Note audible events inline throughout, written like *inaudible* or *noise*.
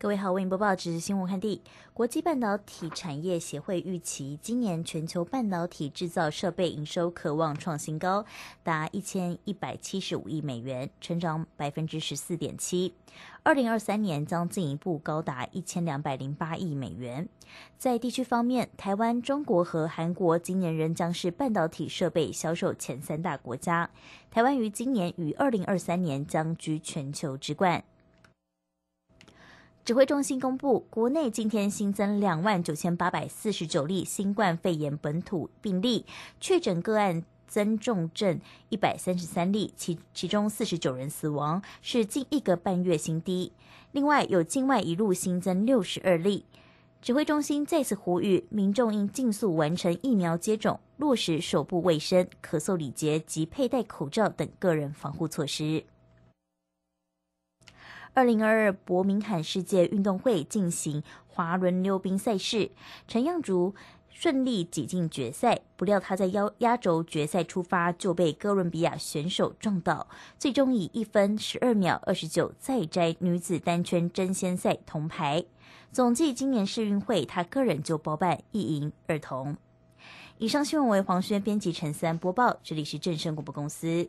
各位好，为您播报即时新闻看地。国际半导体产业协会预期，今年全球半导体制造设备营收可望创新高，达一千一百七十五亿美元，成长百分之十四点七。二零二三年将进一步高达一千两百零八亿美元。在地区方面，台湾、中国和韩国今年仍将是半导体设备销售前三大国家。台湾于今年与二零二三年将居全球之冠。指挥中心公布，国内今天新增两万九千八百四十九例新冠肺炎本土病例，确诊个案增重症一百三十三例，其其中四十九人死亡，是近一个半月新低。另外，有境外一路新增六十二例。指挥中心再次呼吁民众应尽速完成疫苗接种，落实手部卫生、咳嗽礼节及佩戴口罩等个人防护措施。二零二二伯明翰世界运动会进行滑轮溜冰赛事，陈样竹顺利挤进决赛，不料他在压压轴决赛出发就被哥伦比亚选手撞倒，最终以一分十二秒二十九再摘女子单圈争先赛铜牌。总计今年世运会，他个人就包办一银二铜。以上新闻为黄轩编辑，陈三播报，这里是正声广播公司。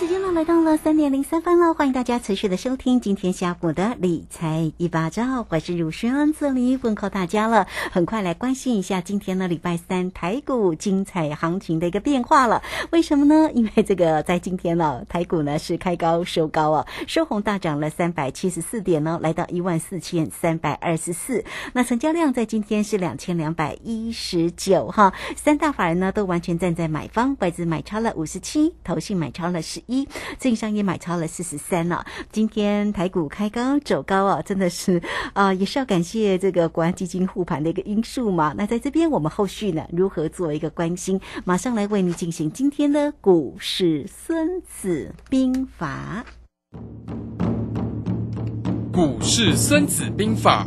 时间呢来到了三点零三分了，欢迎大家持续的收听今天下午的理财一巴掌，我是如轩，这里问候大家了。很快来关心一下今天呢礼拜三台股精彩行情的一个变化了。为什么呢？因为这个在今天呢台股呢是开高收高啊，收红大涨了三百七十四点呢，来到一万四千三百二十四。那成交量在今天是两千两百一十九哈，三大法人呢都完全站在买方，外资买超了五十七，投信买超了。十一，正商也买超了四十三了。今天台股开高走高啊，真的是啊，也是要感谢这个国安基金护盘的一个因素嘛。那在这边，我们后续呢如何做一个关心？马上来为你进行今天的股市《孙子兵法》。股市《孙子兵法》，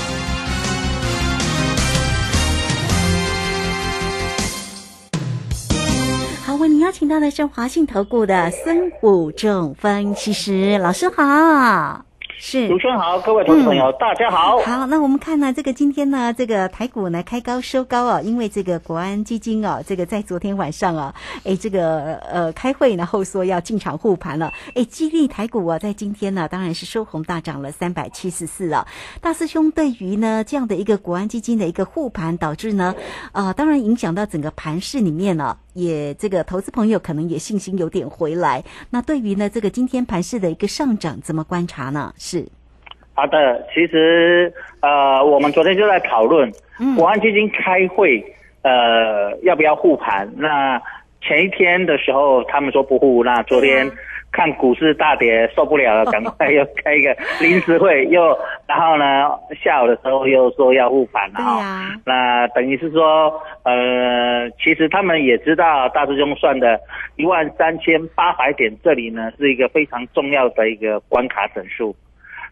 邀请到的是华信投顾的孙武仲分析师老师好。是，主持人好，各位投资朋友，大家好。好，那我们看呢，这个今天呢，这个台股呢开高收高啊，因为这个国安基金啊，这个在昨天晚上啊，哎，这个呃开会然后说要进场护盘了，哎，激励台股啊，在今天呢，当然是收红大涨了三百七十四啊。大师兄对于呢这样的一个国安基金的一个护盘，导致呢，啊，当然影响到整个盘市里面呢。也这个投资朋友可能也信心有点回来。那对于呢这个今天盘市的一个上涨，怎么观察呢？是，好的，其实呃，我们昨天就在讨论，嗯国安基金开会，呃，要不要护盘？那前一天的时候，他们说不护，那昨天看股市大跌受不了了，赶快又开一个临时会，又然后呢，下午的时候又说要护盘了对哈、呀，那等于是说，呃，其实他们也知道大师兄算的一万三千八百点，这里呢是一个非常重要的一个关卡整数。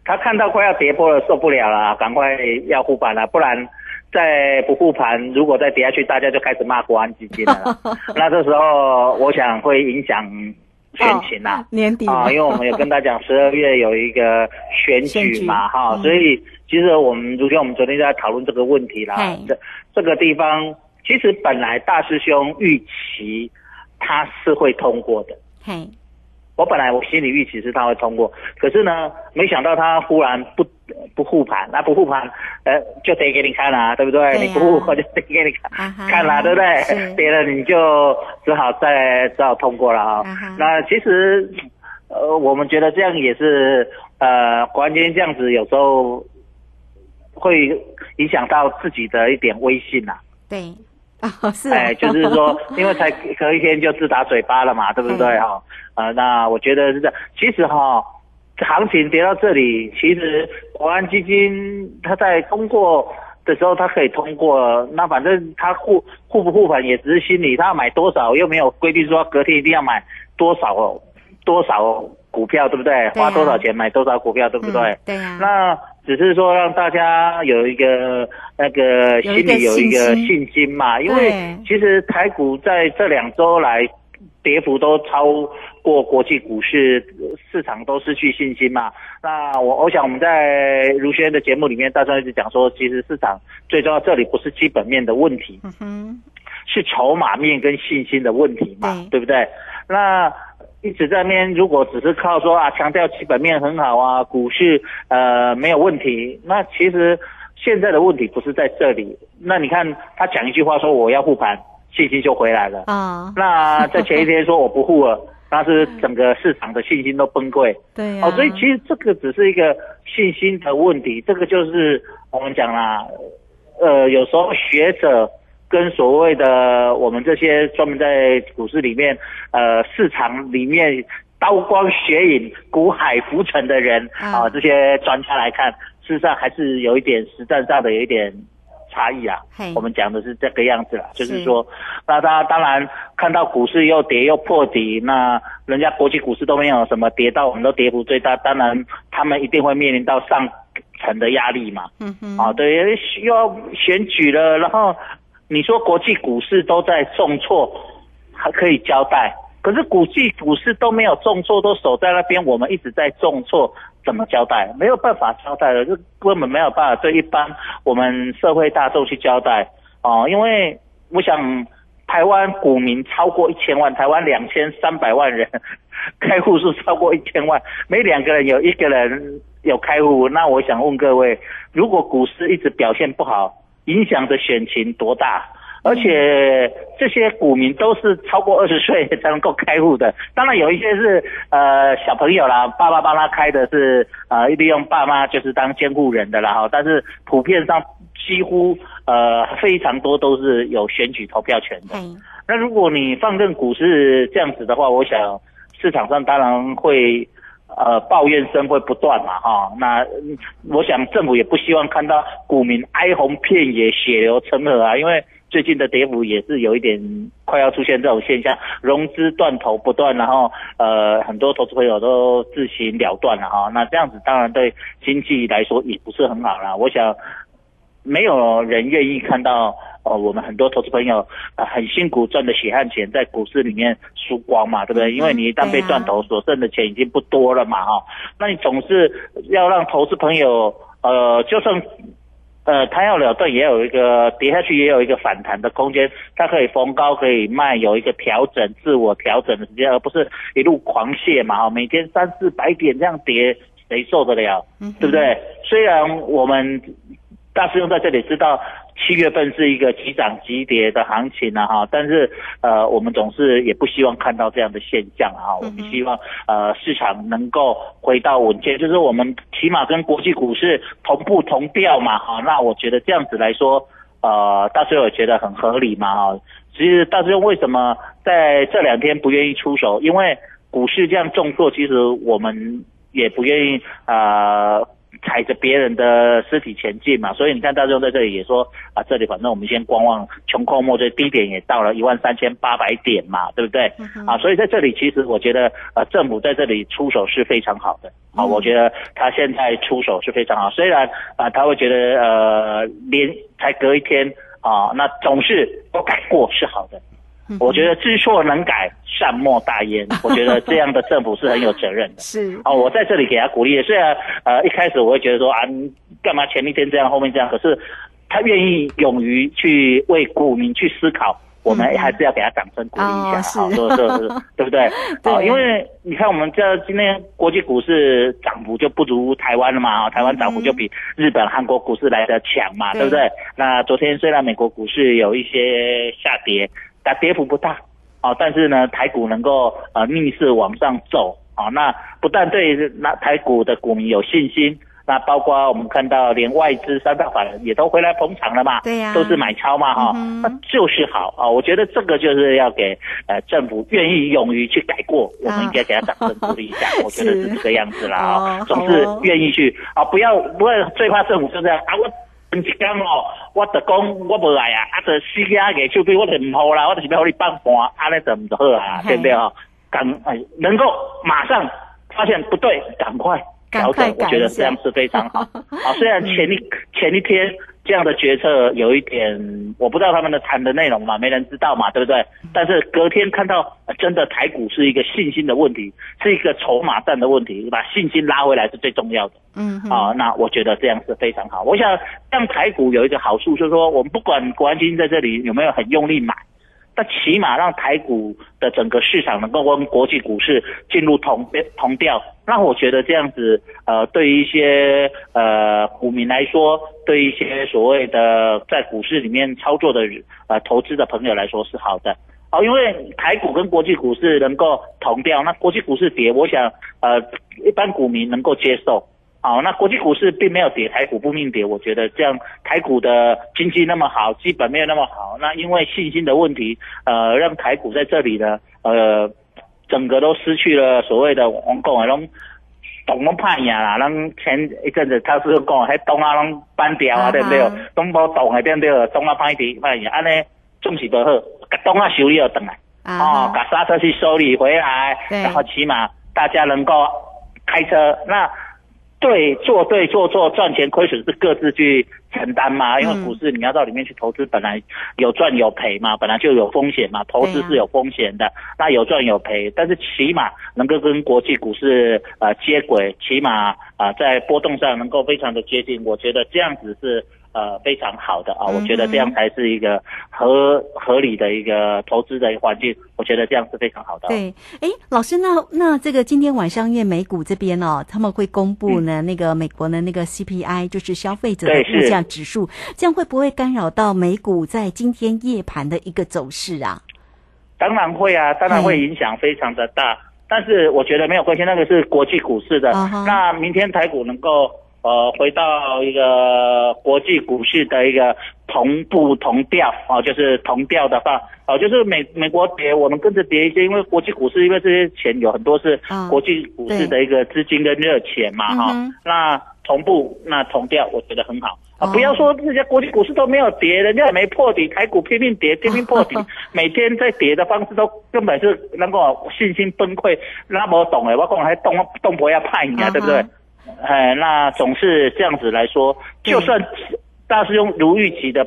他看到快要跌破了，受不了了，赶快要护盘了，不然再不护盘，如果再跌下去，大家就开始骂国安基金了。*laughs* 那这时候，我想会影响选情啦。年底啊，因为我们有跟他讲，十二月有一个选举嘛，哈、嗯所以其实我们昨天我们昨天就在讨论这个问题啦。这这个地方，其实本来大师兄预期他是会通过的，嘿，我本来我心里预期是他会通过，可是呢，没想到他忽然不不护盘，那不护盘，呃，就跌给你看啦、对不对？你不护我就跌给你看，看啦，*laughs* 对不对？跌了你就只好再只好通过了啊、啊那其实，呃，我们觉得这样也是，呃，国安基金这样子有时候会影响到自己的一点威信呐、对，*laughs* 哦，是啊，哎，就是说，因为才隔一天就自打嘴巴了嘛，对不对嗯哈？啊、那我觉得是这样。其实哈，行情跌到这里，其实国安基金它在通过的时候，它可以通过，那反正它护护不护盘也只是心理，它要买多少又没有规定说隔天一定要买多少多少股票，对不对？花多少钱买多少股票，对不对？嗯对呀，那只是说让大家有一个那个心里有一个信心嘛，因为其实台股在这两周来跌幅都超过国际股市，市场都失去信心嘛。那我我想我们在如轩的节目里面，大家一直讲说，其实市场最重要这里不是基本面的问题，是筹码面跟信心的问题嘛，对对不对？那一直在那边，如果只是靠说啊强调基本面很好啊，股市呃没有问题，那其实现在的问题不是在这里。那你看他讲一句话说我要护盘，信心就回来了。啊，那在前一天说我不护了，那是整个市场的信心都崩溃。对呀，哦，所以其实这个只是一个信心的问题，这个就是我们讲啦，呃，有时候学者跟所谓的我们这些专门在股市里面，呃，市场里面刀光血影、股海浮沉的人嗯啊、这些专家来看，事实上还是有一点实战上的有一点差异啊。我们讲的是这个样子啦，就是是说，那他当然看到股市又跌又破底，那人家国际股市都没有什么跌到，我们都跌幅最大，当然他们一定会面临到上层的压力嘛。嗯哼，啊，对，又要选举了，然后你说国际股市都在重挫，还可以交代，可是国际股市都没有重挫，都守在那边，我们一直在重挫，怎么交代？没有办法交代了，就根本没有办法对一般我们社会大众去交代哦、因为我想。台湾股民超过一千万，台湾两千三百万人，开户数超过一千万，每两个人有一个人有开户。那我想问各位，如果股市一直表现不好，影响的选情多大？而且这些股民都是超过二十岁才能够开户的，当然有一些是呃小朋友啦，爸爸帮他开的是呃利用爸妈就是当监护人的啦哈，但是普遍上几乎呃非常多都是有选举投票权的。那如果你放任股市这样子的话，我想市场上当然会呃抱怨声会不断嘛哈、那我想政府也不希望看到股民哀鸿遍野、血流成河啊，因为最近的跌幅也是有一点快要出现这种现象，融资断头不断，然后呃很多投资朋友都自行了断了哈、那这样子当然对经济来说也不是很好啦。我想没有人愿意看到呃我们很多投资朋友呃很辛苦赚的血汗钱在股市里面输光嘛，对不对？因为你一旦被断头，所剩的钱已经不多了嘛，哈、那你总是要让投资朋友呃，就算呃他要了断，也有一个跌下去，也有一个反弹的空间，它可以逢高可以卖，有一个调整、自我调整的时间，而不是一路狂泻嘛，哈，每天三四百点这样跌，谁受得了？嗯对不？对？虽然我们大师兄在这里知道七月份是一个急涨急跌的行情啊哈，但是呃我们总是也不希望看到这样的现象啊，我们希望呃市场能够回到稳健，就是我们起码跟国际股市同步同调嘛哈，那我觉得这样子来说，呃大师兄也觉得很合理嘛哈。其实大师兄为什么在这两天不愿意出手？因为股市这样重挫，其实我们也不愿意啊。踩着别人的尸体前进嘛，所以你看大众在这里也说啊，这里反正我们先观望，穷寇莫追，低点也到了一万三千八百点嘛，对不对？啊，所以在这里其实我觉得呃，政府在这里出手是非常好的。啊，我觉得他现在出手是非常好，虽然啊他会觉得呃连才隔一天啊，那总是都改过是好的。我觉得知错能改，善莫大焉。*laughs* 我觉得这样的政府是很有责任的。*laughs* 是哦，我在这里给他鼓励。虽然呃一开始我会觉得说啊，干嘛前一天这样，后面这样？可是他愿意勇于去为股民去思考，我们还是要给他掌声鼓励一下，好，说说是，*laughs* 对不对？对，因为你看我们这今天国际股市涨幅就不如台湾了嘛，台湾涨幅就比日本、韩国股市来的强嘛，对不对？那昨天虽然美国股市有一些下跌。但跌幅不大，哦，但是呢，台股能够呃逆势往上走，啊，那不但对那台股的股民有信心，那包括我们看到连外资三大法人也都回来捧场了嘛，对呀，都是买超嘛，哈，那就是好啊，我觉得这个就是要给呃政府愿意勇于去改过，我们应该给他掌声鼓励一下，我觉得是这个样子啦，*laughs* 啊，总是愿意去啊，不要不会最怕政府就这样啊我。一讲哦，我就讲我无来啊，啊，就死下个手臂，我就唔好啦，我就是要你放盘，安尼就唔就好啊，对不对啊？赶哎，能够马上发现不对，赶快调整，我觉得这样是非常好。*laughs* 好，虽然前一前一天。这样的决策有一点，我不知道他们的谈的内容嘛，没人知道嘛，对不对？但是隔天看到真的台股是一个信心的问题，是一个筹码战的问题，把信心拉回来是最重要的。嗯，啊，那我觉得这样是非常好。我想让台股有一个好处，就是说我们不管国安基金在这里有没有很用力买。那起码让台股的整个市场能够跟国际股市进入同同调，那我觉得这样子，呃，对于一些呃股民来说，对一些所谓的在股市里面操作的呃投资的朋友来说是好的。哦，因为台股跟国际股市能够同调，那国际股市跌，我想呃一般股民能够接受。好，那国际股市并没有跌，台股不命跌。我觉得这样，台股的经济那么好，基本没有那么好，那因为信心的问题，呃，让台股在这里呢，呃，整个都失去了所谓的王讲的拢懂拢怕赢啦，咱前一阵子他是讲，还东啊拢搬掉啊，对不对？东无懂的对不对？东啊歹跌歹赢，安尼总是不好，甲东啊修理又等来，哦，把刹车去修理回来，然后起码大家能够开车那。对，做对做错，赚钱亏损是各自去承担嘛。因为股市你要到里面去投资，本来有赚有赔嘛，本来就有风险嘛。投资是有风险的，那有赚有赔，但是起码能够跟国际股市呃接轨，起码啊在波动上能够非常的接近。我觉得这样子是。呃，非常好的啊，我觉得这样才是一个合合理的一个投资的环境，我觉得这样是非常好的。对，哎，老师，那那这个今天晚上因为美股这边哦，他们会公布呢那个美国的那个 CPI，就是消费者的物价指数，这样会不会干扰到美股在今天夜盘的一个走势啊？当然会啊，当然会影响非常的大，但是我觉得没有关系，那个是国际股市的，那明天台股能够。呃，回到一个国际股市的一个同步同调啊，就是同调的话，哦，就是美美国跌，我们跟着跌一些，因为国际股市因为这些钱有很多是国际股市的一个资金跟热钱嘛，哈，那同步那同调，我觉得很好。啊。不要说这些国际股市都没有跌，人家也没破底，台股拼命跌，拼命破底，*laughs* 每天在跌的方式都根本是能够信心崩溃，那么懂哎，我讲还动动不要派你啊，对不对？哎，那总是这样子来说，就算大师兄如预期的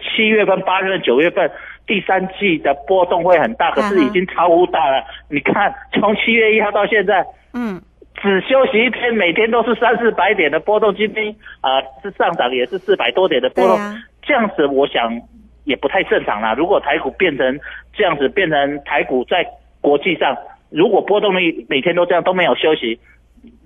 七月份、八月份、九月份第三季的波动会很大，可是已经超乎大了。你看，从七月一号到现在，嗯，只休息一天，每天都是三四百点的波动，今天啊是上涨也是四百多点的波动，这样子我想也不太正常啦。如果台股变成这样子，变成台股在国际上如果波动率每天都这样都没有休息。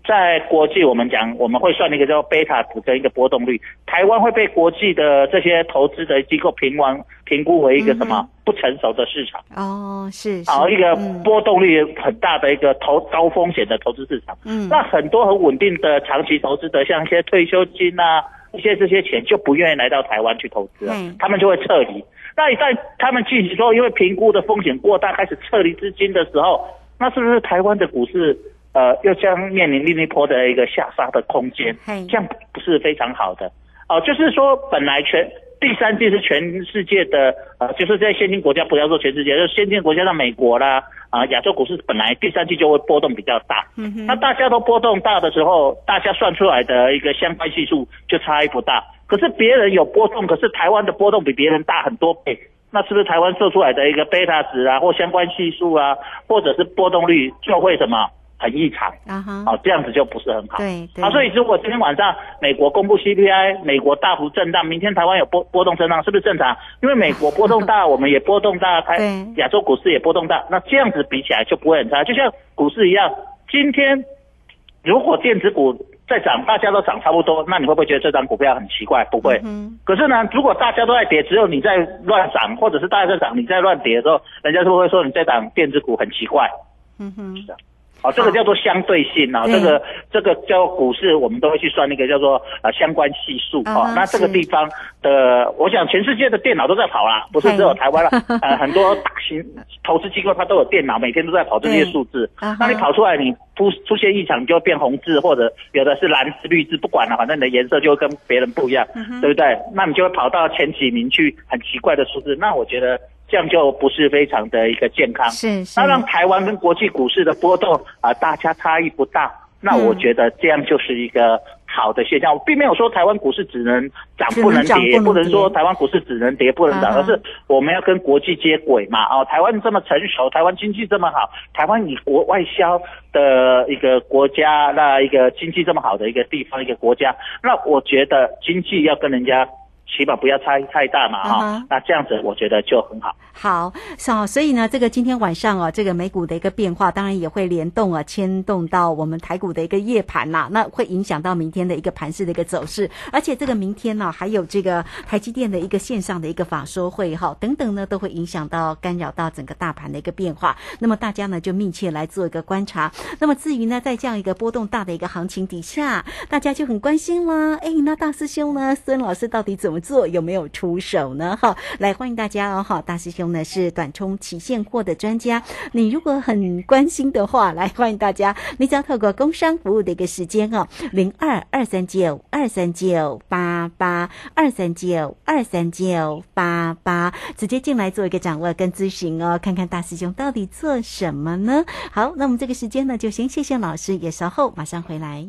在国际我们讲我们会算一个叫贝塔值跟一个波动率，台湾会被国际的这些投资的机构评完评估为一个什么、不成熟的市场，哦，是，是。好、一个嗯。波动率很大的一个投高风险的投资市场。嗯。那很多很稳定的长期投资者，像一些退休金啊，一些这些钱就不愿意来到台湾去投资了嗯，他们就会撤离。那一旦他们进行说，因为评估的风险过大，开始撤离资金的时候，那是不是台湾的股市呃又将面临另一波的一个下杀的空间？嘿这样不是非常好的哦、就是说本来全第三季是全世界的呃，就是在先进国家，不要说全世界，就是先进国家像美国啦啊、亚洲股市本来第三季就会波动比较大。那大家都波动大的时候，大家算出来的一个相关系数就差异不大。可是别人有波动，可是台湾的波动比别人大很多倍，那是不是台湾做出来的一个贝塔值啊，或相关系数啊，或者是波动率就会什么很异常？啊哈，哦，这样子就不是很好。对对啊，所以如果今天晚上美国公布 CPI，美国大幅震荡，明天台湾有波波动震荡，是不是正常？因为美国波动大，我们也波动大，台亚洲股市也波动大，那这样子比起来就不会很差。就像股市一样，今天如果电子股在涨，大家都涨差不多，那你会不会觉得这张股票很奇怪？不会。嗯可是呢，如果大家都在跌，只有你在乱涨，或者是大家在涨，你在乱跌的时候，人家是不是会说你在涨电子股很奇怪？嗯哼，哦，这个叫做相对性啊，对这个这个叫股市，我们都会去算那个叫做呃相关系数啊那这个地方的，我想全世界的电脑都在跑啦，不是只有台湾了，*laughs* 呃，很多大型投资机构它都有电脑，每天都在跑这些数字。那你跑出来，你出出现异常，你就会变红字，或者有的是蓝字、绿字，不管了，反正你的颜色就会跟别人不一样，嗯对不对？那你就会跑到前几名去，很奇怪的数字。那我觉得这样就不是非常的一个健康。是是那让台湾跟国际股市的波动啊、大家差异不大，那嗯我觉得这样就是一个好的现象。我并没有说台湾股市只能涨不能跌，不能说台湾股市只能跌不能涨，而是我们要跟国际接轨嘛。哦，台湾这么成熟，台湾经济这么好，台湾以国外销的一个国家，那一个经济这么好的一个地方一个国家，那我觉得经济要跟人家。起码不要差异太大嘛，哈、那这样子我觉得就很好。好，好，所以呢，这个今天晚上哦，这个美股的一个变化，当然也会联动啊，牵动到我们台股的一个夜盘啦，那会影响到明天的一个盘势的一个走势。而且这个明天呢、还有这个台积电的一个线上的一个法说会哈，等等呢，都会影响到干扰到整个大盘的一个变化。那么大家呢就密切来做一个观察。那么至于呢，在这样一个波动大的一个行情底下，大家就很关心啦。哎，那大师兄呢，孙老师到底怎么做？有没有出手呢？哈，来欢迎大家哦！哈，大师兄呢是短冲期现货的专家，你如果很关心的话，来欢迎大家，你只要透过工商服务的一个时间哦，零二二三九二三九八八二三九二三九八八，直接进来做一个掌握跟咨询哦，看看大师兄到底做什么呢？好，那我们这个时间呢，就先谢谢老师，也稍后马上回来。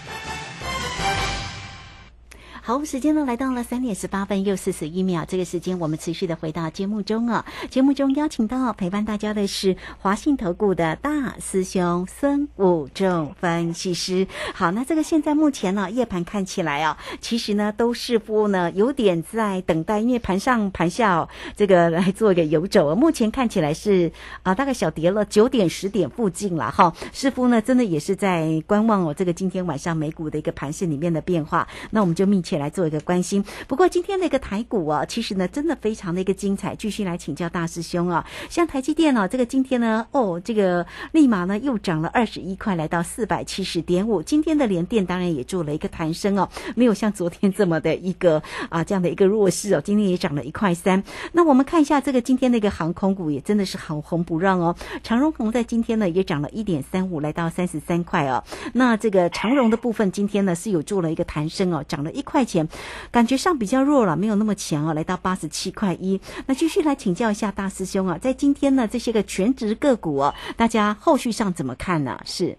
好，时间呢来到了三点十八分又四十一秒，这个时间我们持续的回到节目中啊。节目中邀请到陪伴大家的是华信投顾的大师兄孙武仲分析师。好，那这个现在目前呢、夜盘看起来啊，其实呢都似乎呢有点在等待，因为盘上盘下、哦、这个来做一个游走啊。目前看起来是啊、大概小跌了九点十点附近了哈。似乎呢真的也是在观望哦，这个今天晚上美股的一个盘势里面的变化。那我们就密切起来做一个关心。不过今天那个台股啊，其实呢真的非常的一个精彩。继续来请教大师兄啊，像台积电哦，这个今天呢，哦，这个立马呢又涨了二十一块，来到四百七十点五。今天的联电当然也做了一个弹升哦，没有像昨天这么的一个啊这样的一个弱势哦，今天也涨了一块三。那我们看一下这个今天那个航空股也真的是好红不让哦，长荣航在今天呢也涨了一点三五，来到三十三块哦。那这个长荣的部分今天呢是有做了一个弹升哦，涨了一块块钱，感觉上比较弱了，没有那么强啊，来到八十七块一。那继续来请教一下大师兄啊，在今天呢这些个全职个股哦，大家后续上怎么看呢？是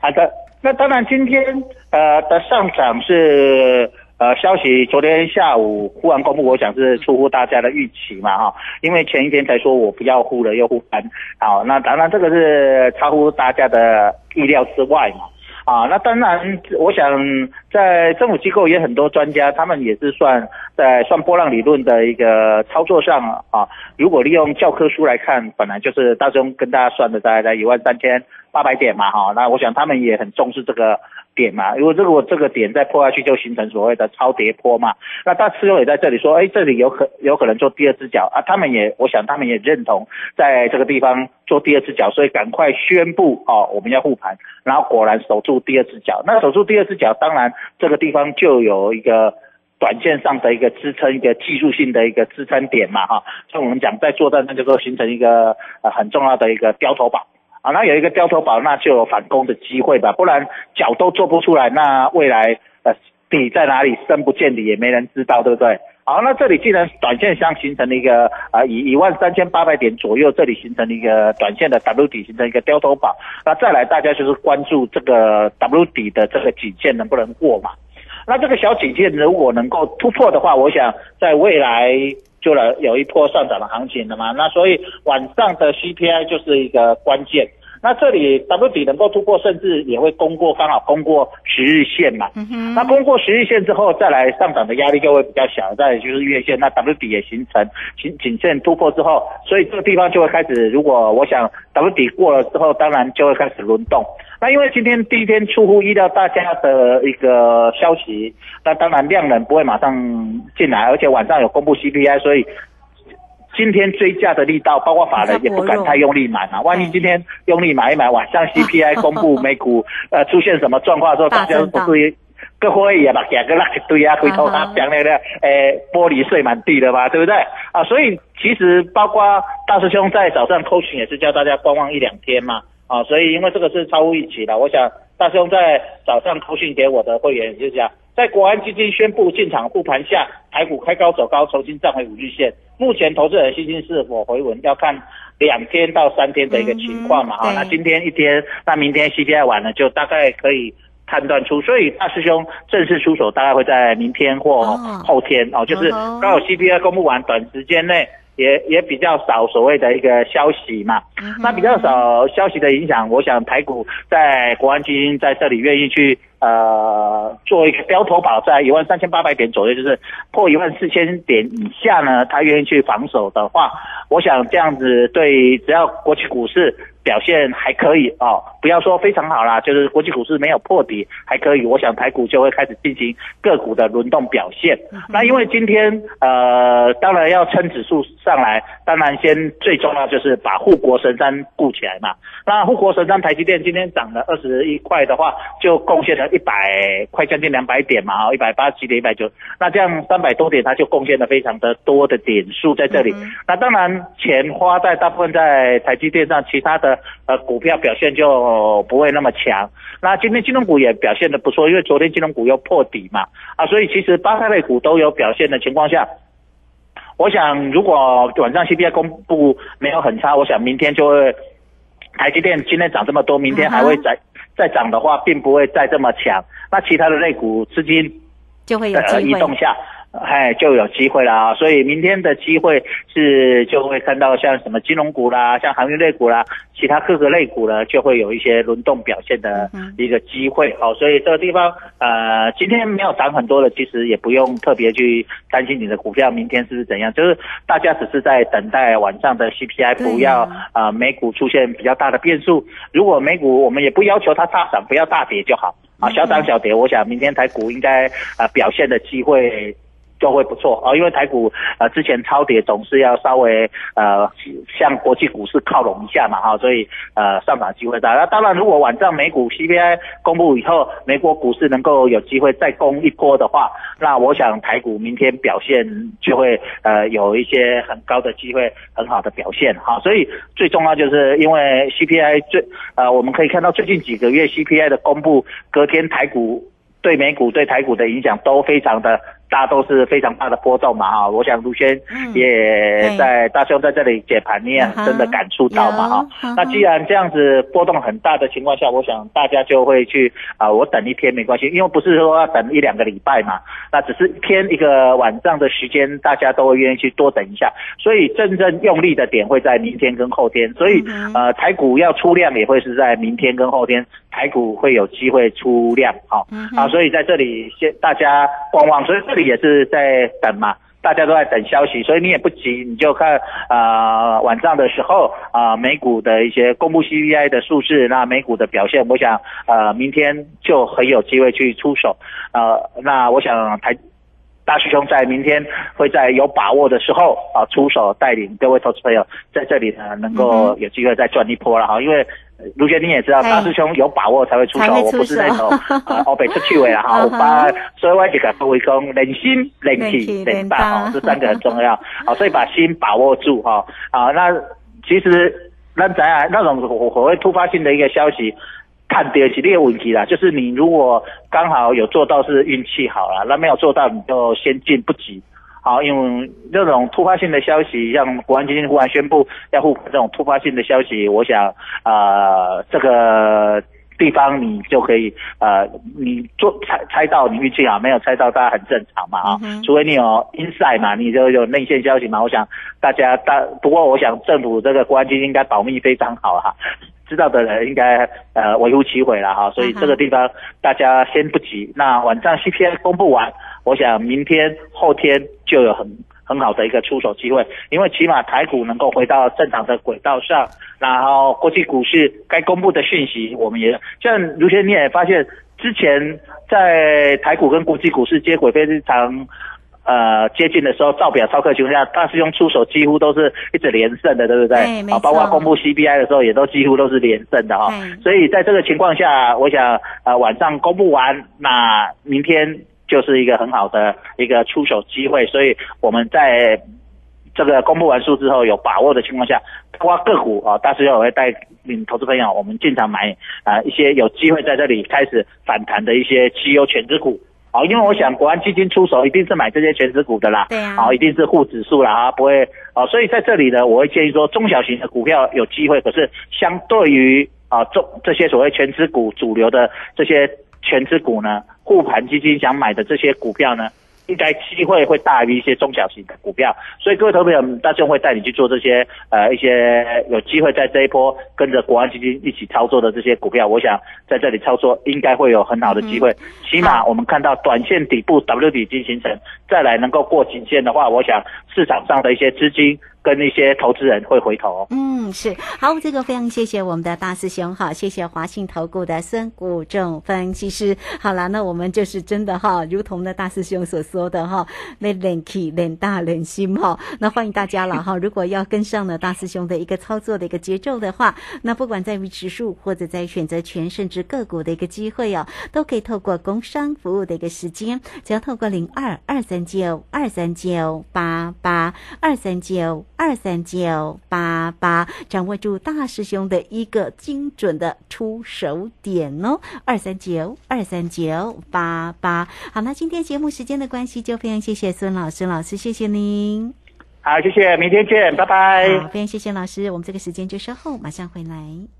好的，那当然今天呃的上涨是呃消息，昨天下午忽然公布，我想是出乎大家的预期嘛哈，因为前一天才说我不要呼了，又呼盘，好，那当然这个是超乎大家的意料之外嘛。啊，那当然，我想在政府机构也很多专家，他们也是算在算波浪理论的一个操作上啊。如果利用教科书来看，本来就是大中跟大家算的大概在一万三千八百点嘛，哈。那我想他们也很重视这个。点嘛，如果如果这个点再破下去，就形成所谓的超跌坡嘛。那大师兄也在这里说，哎，这里有可有可能做第二只脚啊。他们也，我想他们也认同在这个地方做第二只脚，所以赶快宣布哦，我们要护盘。然后果然守住第二只脚。那守住第二只脚，当然这个地方就有一个短线上的一个支撑，一个技术性的一个支撑点嘛，哈。像我们讲在做的，那就说形成一个呃很重要的一个雕头堡。啊，那有一个掉头宝，那就有反攻的机会吧，不然脚都做不出来，那未来呃底在哪里，深不见底也没人知道，对不对？好，那这里既然短线相形成了一个啊，以一万三千八百点左右，这里形成了一个短线的 W 底，形成一个掉头宝，那再来大家就是关注这个 W 底的这个颈线能不能过嘛？那这个小颈线如果能够突破的话，我想在未来。就来有一波上涨的行情的嘛，那所以晚上的 CPI 就是一个关键。那这里 W 底能够突破，甚至也会攻过，刚好攻过十日线嘛。那攻过十日线之后，再来上涨的压力就会比较小。再就是月线，那 W 底也形成颈颈线突破之后，所以这个地方就会开始。如果我想 W 底过了之后，当然就会开始轮动。那因为今天第一天出乎意料大家的一个消息，那当然量能不会马上进来，而且晚上有公布 CPI，所以。今天追价的力道，包括法人也不敢太用力买嘛。万一今天用力买一买，晚上 CPI 公布美股呃出现什么状况之后，大家不是各会也把两个垃圾堆啊，回头他讲那个诶玻璃碎满地了嘛，对不对啊？所以其实包括大师兄在早上 coaching 也是叫大家观望一两天嘛啊，所以因为这个是超乎预期的，我想大师兄在早上 coaching 给我的会员就是讲。在国安基金宣布进场护盘下，台股开高走高，重新站回五日线。目前投资人信心是否回稳，要看两天到三天的一个情况嘛。哈，那今天一天，那明天 CPI 完了，就大概可以判断出。所以大师兄正式出手，大概会在明天或后天哦。就是刚好 CPI 公布完，短时间内也也比较少所谓的一个消息嘛。那比较少消息的影响，我想台股在国安基金在这里愿意去。呃，做一个标头保在一万三千八百点左右，就是破一万四千点以下呢，他愿意去防守的话，我想这样子对，只要国际股市表现还可以哦，不要说非常好啦，就是国际股市没有破底还可以，我想台股就会开始进行个股的轮动表现。那因为今天呃，当然要撑指数上来，当然先最重要就是把护国神山顾起来嘛。那护国神山台积电今天涨了二十一块的话，就贡献了。一百快将近两百点嘛，哦，一百八十七点一百九，那这样三百多点，它就贡献了非常的多的点数在这里。那当然钱花在大部分在台积电上，其他的呃股票表现就不会那么强。那今天金融股也表现的不错，因为昨天金融股又破底嘛，啊，所以其实八大类股都有表现的情况下，我想如果晚上 CPI 公布没有很差，我想明天就会台积电今天涨这么多，明天还会再。再涨的话，并不会再这么强。那其他的类股资金就会有移动下。哎，就有机会了啊！所以明天的机会是就会看到像什么金融股啦，像航运类股啦，其他各个类股呢，就会有一些轮动表现的一个机会。好，所以这个地方呃，今天没有涨很多的，其实也不用特别去担心你的股票明天是不是怎样，就是大家只是在等待晚上的 CPI，不要啊美股出现比较大的变数。如果美股我们也不要求它大涨，不要大跌就好啊，小涨小跌，我想明天台股应该啊表现的机会。就会不错啊，因为台股呃之前超跌总是要稍微呃向国际股市靠拢一下嘛哈，所以呃上涨机会大。那当然，如果晚上美股 CPI 公布以后，美国股市能够有机会再攻一波的话，那我想台股明天表现就会呃有一些很高的机会，很好的表现哈。所以最重要就是因为 CPI 最呃我们可以看到最近几个月 CPI 的公布，隔天台股。对美股、对台股的影响都非常的。大都是非常大的波动嘛哈，我想卢轩也在大兄在这里解盘，你也真的感触到嘛哈。那既然这样子波动很大的情况下，我想大家就会去啊，我等一天没关系，因为不是说要等一两个礼拜嘛，那只是偏一个晚上的时间，大家都会愿意去多等一下。所以真正用力的点会在明天跟后天，所以呃台股要出量也会是在明天跟后天，台股会有机会出量哈啊，所以在这里先大家观望，所以这里。也是在等嘛，大家都在等消息，所以你也不急，你就看啊晚上的时候啊美股的一些公布 CPI 的数字，那美股的表现，我想呃明天就很有机会去出手，呃那我想台大师兄在明天会在有把握的时候啊出手带领各位投资朋友在这里呢能够有机会再赚一波了哈，因为。卢杰，你也知道，大师兄有把握才会出手，我不是那种 *laughs* 呃，欧北出去位了 *laughs* 哈。我把所以我这个各位讲，人心、人气、人大哈，这三个很重要。好，*laughs* 所以把心把握住哈。啊，那其实那咱啊那种所谓突发性的一个消息，看跌是列问题啦。就是你如果刚好有做到，是运气好了；那没有做到，你就先进不急。好，因为这种突发性的消息，像国安基金忽然宣布要护盘这种突发性的消息，我想，呃，这个地方你就可以，呃，你做猜猜到你运气好，没有猜到，大家很正常嘛，啊，除非你有 inside 嘛，你就有内线消息嘛。我想大家大，不过我想政府这个国安基金应该保密非常好哈，知道的人应该呃微乎其微了哈，所以这个地方大家先不急。那晚上 CPI 公布完。我想明天后天就有很很好的一个出手机会，因为起码台股能够回到正常的轨道上，然后国际股市该公布的讯息，我们也像如前你也发现，之前在台股跟国际股市接轨非常呃接近的时候，照表超客情况下，大师兄出手几乎都是一直连胜的，对不对？啊，包括公布 CPI 的时候，也都几乎都是连胜的哈。所以在这个情况下，我想呃晚上公布完，那明天。就是一个很好的一个出手机会，所以我们在这个公布完数之后有把握的情况下，包括个股啊，大师兄会带领投资朋友我们进场买啊一些有机会在这里开始反弹的一些绩优全值股啊，因为我想国安基金出手一定是买这些全值股的啦，对啊，一定是护指数啦啊，不会啊，所以在这里呢，我会建议说中小型的股票有机会，可是相对于啊中这些所谓全值股主流的这些。全资股呢，护盘基金想买的这些股票呢，应该机会会大于一些中小型的股票，所以各位投资友，大众会带你去做这些呃一些有机会在这一波跟着国安基金一起操作的这些股票，我想在这里操作应该会有很好的机会，起码我们看到短线底部 W 底金形成，再来能够过颈线的话，我想市场上的一些资金。跟那些投资人会回头。嗯，是好，这个非常谢谢我们的大师兄哈，谢谢华信投顾的孙谷仲分析师。好了，那我们就是真的哈，如同呢大师兄所说的哈，那脸气脸大脸心哈，那欢迎大家了哈。*laughs* 如果要跟上了大师兄的一个操作的一个节奏的话，那不管在于指数或者在选择权甚至个股的一个机会哦，都可以透过工商服务的一个时间，只要透过零二二三九二三九八八二三九。二三九八八，掌握住大师兄的一个精准的出手点哦。二三九二三九八八，好，那今天节目时间的关系，就非常谢谢孙老师，老师谢谢您。好，谢谢，明天见，拜拜。好，非常谢谢老师，我们这个时间就稍后马上回来。